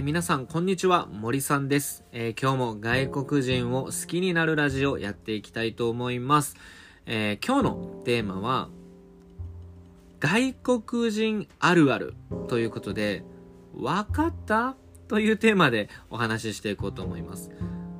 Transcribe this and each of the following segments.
ー皆さん、こんにちは。森さんです、えー今日も外国人を好きになるラジオやっていきたいと思います。えー今日のテーマは、外国人あるあるということで、わかった？というテーマでお話ししていこうと思います。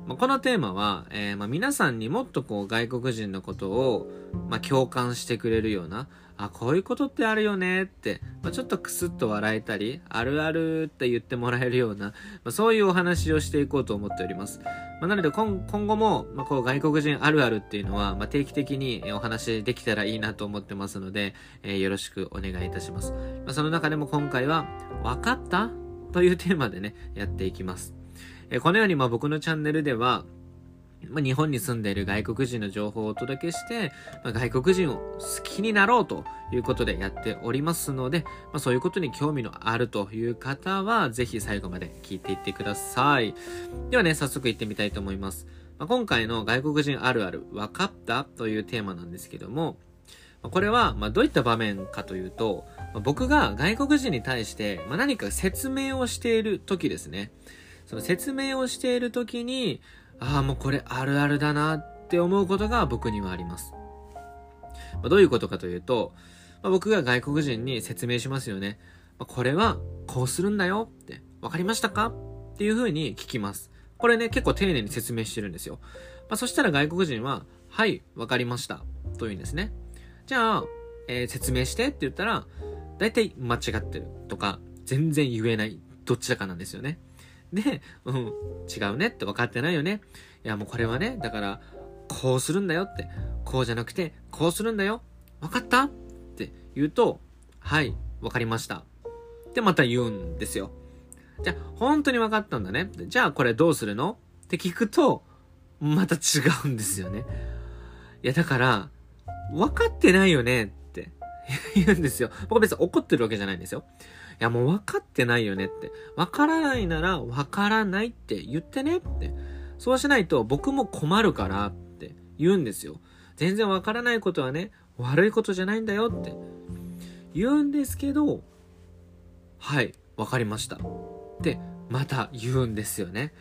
このテーマは、えーまあ皆さんにもっとこう外国人のことを、まあ、共感してくれるような、あ、こういうことってあるよねって、まあ、ちょっとクスッと笑えたり、あるあるって言ってもらえるような、まあ、そういうお話をしていこうと思っております。まあ、なので今後も、ま、こう外国人あるあるっていうのは、ま、定期的にお話できたらいいなと思ってますので、えーよろしくお願いいたします。ま、その中でも今回は、わかった？というテーマでね、やっていきます。このようにまあ僕のチャンネルでは、まあ、日本に住んでいる外国人の情報をお届けして、まあ、外国人を好きになろうということでやっておりますので、まあ、そういうことに興味のあるという方は、ぜひ最後まで聞いていってください。ではね、早速行ってみたいと思います。まあ、今回の外国人あるある、分かったというテーマなんですけども、これは、ま、どういった場面かというと、僕が外国人に対して、ま、何か説明をしている時ですね。その説明をしている時に、ああ、もうこれあるあるだなって思うことが僕にはあります。まあ、どういうことかというと、まあ、僕が外国人に説明しますよね。まあ、これはこうするんだよって、わかりましたかっていう風に聞きます。これね、結構丁寧に説明してるんですよ。まあ、そしたら外国人は、はい、わかりました。というんですね。じゃあ、えー説明してって言ったら、大体間違ってるとか、全然言えない、どっちだかなんですよね。で、うん、違うねって分かってないよね。いや、もうこれはね、だから、こうするんだよって、こうじゃなくて、こうするんだよ。分かった？って言うと、はい、分かりました。ってまた言うんですよ。じゃあ、本当に分かったんだね。じゃあ、これどうするの？って聞くと、また違うんですよね。いや、だから、分かってないよねって言うんですよ。僕別に怒ってるわけじゃないんですよ。いや、もう分かってないよねって。分からないなら分からないって言ってねって。そうしないと僕も困るからって言うんですよ。全然分からないことはね、悪いことじゃないんだよって言うんですけど、はい、分かりました。ってまた言うんですよね。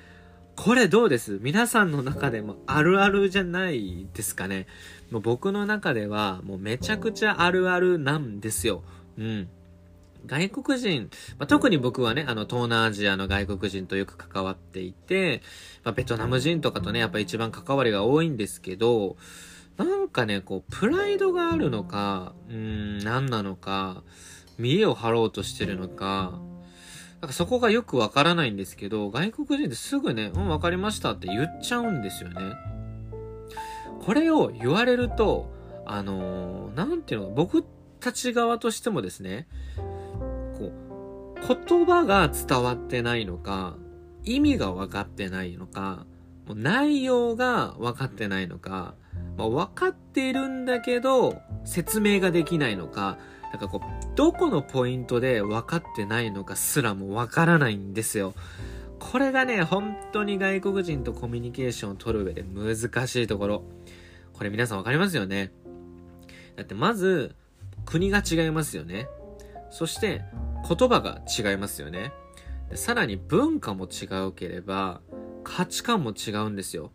これどうです？皆さんの中でもあるあるじゃないですかねもう僕の中ではもうめちゃくちゃあるあるなんですよ。うん。外国人、まあ、特に僕はね、あの、東南アジアの外国人とよく関わっていて、まあ、ベトナム人とかとね、やっぱ一番関わりが多いんですけど、なんかね、こう、プライドがあるのか、うん、何なのか、見栄を張ろうとしてるのか、なんかそこがよくわからないんですけど、外国人ってすぐね、うん、わかりましたって言っちゃうんですよね。これを言われると、あのーなんていうの、僕たち側としてもですね、言葉が伝わってないのか、意味が分かってないのか、もう内容が分かってないのか、まあ、分かっているんだけど、説明ができないのか、なんかこう、どこのポイントで分かってないのかすらも分からないんですよ。これがね、本当に外国人とコミュニケーションを取る上で難しいところ。これ皆さん分かりますよね？だってまず、国が違いますよね。そして、言葉が違いますよね。さらに文化も違うければ、価値観も違うんですよ。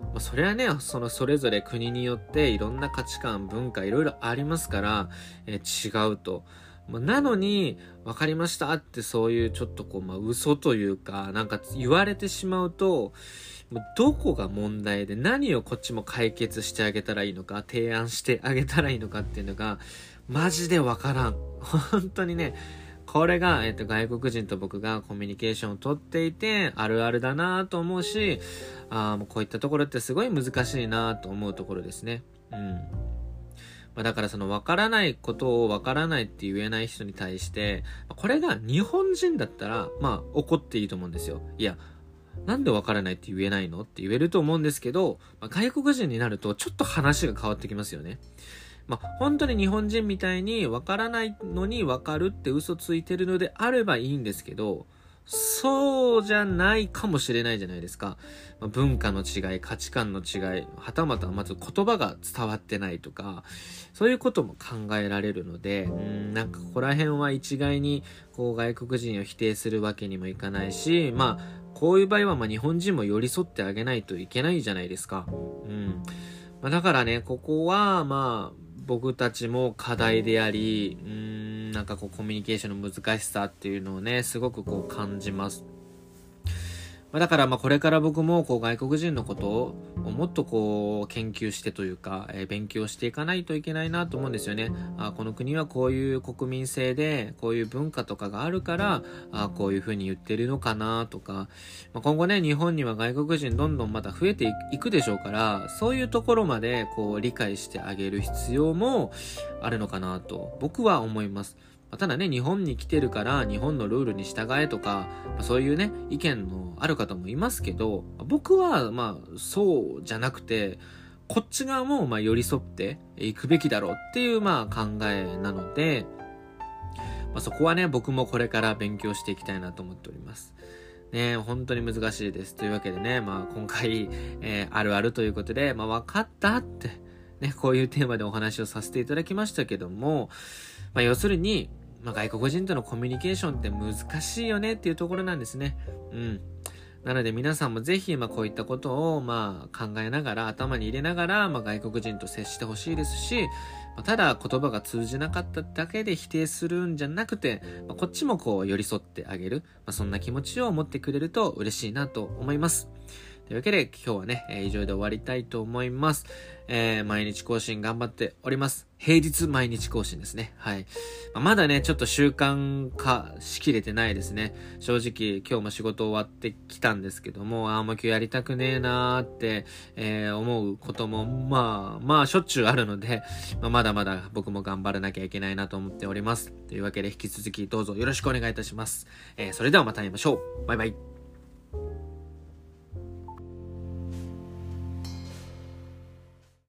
まあ、それはね、そのそれぞれ国によっていろんな価値観、文化いろいろありますから、え違うと。まあなのに、分かりましたってそういうちょっとこう、まあ嘘というか、なんか言われてしまうと、どこが問題で何をこっちも解決してあげたらいいのか、提案してあげたらいいのかっていうのが、マジでわからん。本当にね、これが、えっと、外国人と僕がコミュニケーションをとっていて、あるあるだなと思うし、ああ、もうこういったところってすごい難しいなと思うところですね。うん。まあ、だからその分からないことを分からないって言えない人に対して、これが日本人だったら、まあ怒っていいと思うんですよ。いや、なんで分からないって言えないの？って言えると思うんですけど、まあ、外国人になるとちょっと話が変わってきますよね。まあ、本当に日本人みたいに分からないのに分かるって嘘ついてるのであればいいんですけど、そうじゃないかもしれないじゃないですか。まあ、文化の違い、価値観の違い、はたまたまず言葉が伝わってないとか、そういうことも考えられるので、うん、なんかここら辺は一概にこう外国人を否定するわけにもいかないし、まあ、こういう場合はま日本人も寄り添ってあげないといけないじゃないですか。うん。まあ、だからね、ここはまあ、僕たちも課題であり、うん、なんかこうコミュニケーションの難しさっていうのをね、すごくこう感じます。まあ、だからまあこれから僕もこう外国人のことをもっとこう研究してというか、えー、勉強していかないといけないなと思うんですよね。あこの国はこういう国民性でこういう文化とかがあるからあこういうふうに言ってるのかなとか、まあ、今後ね日本には外国人どんどんまた増えていくでしょうからそういうところまでこう理解してあげる必要もあるのかなと僕は思います。ただね、日本に来てるから日本のルールに従えとか、そういうね、意見のある方もいますけど、僕はまあそうじゃなくて、こっち側もまあ寄り添っていくべきだろうっていうまあ考えなので、まあ、そこはね、僕もこれから勉強していきたいなと思っております。ね本当に難しいです。というわけでね、まあ今回、えー、あるあるということで、まあ分かったって、ね、こういうテーマでお話をさせていただきましたけども、まあ要するに、まあ、外国人とのコミュニケーションって難しいよねっていうところなんですね。うん。なので皆さんもぜひ、まあ、こういったことを、まあ、考えながら、頭に入れながら、まあ、外国人と接してほしいですし、まあ、ただ言葉が通じなかっただけで否定するんじゃなくて、まあ、こっちもこう寄り添ってあげる、まあ、そんな気持ちを持ってくれると嬉しいなと思います。というわけで今日はね、えー、以上で終わりたいと思います。えー、毎日更新頑張っております。平日毎日更新ですね。はい。まあ、まだね、ちょっと習慣化しきれてないですね。正直、今日も仕事終わってきたんですけども、ああ、もう今日やりたくねえなーって、えー、思うことも、まあ、まあ、しょっちゅうあるので、まあ、まだまだ僕も頑張らなきゃいけないなと思っております。というわけで、引き続きどうぞよろしくお願いいたします。えー、それではまた会いましょう。バイバイ。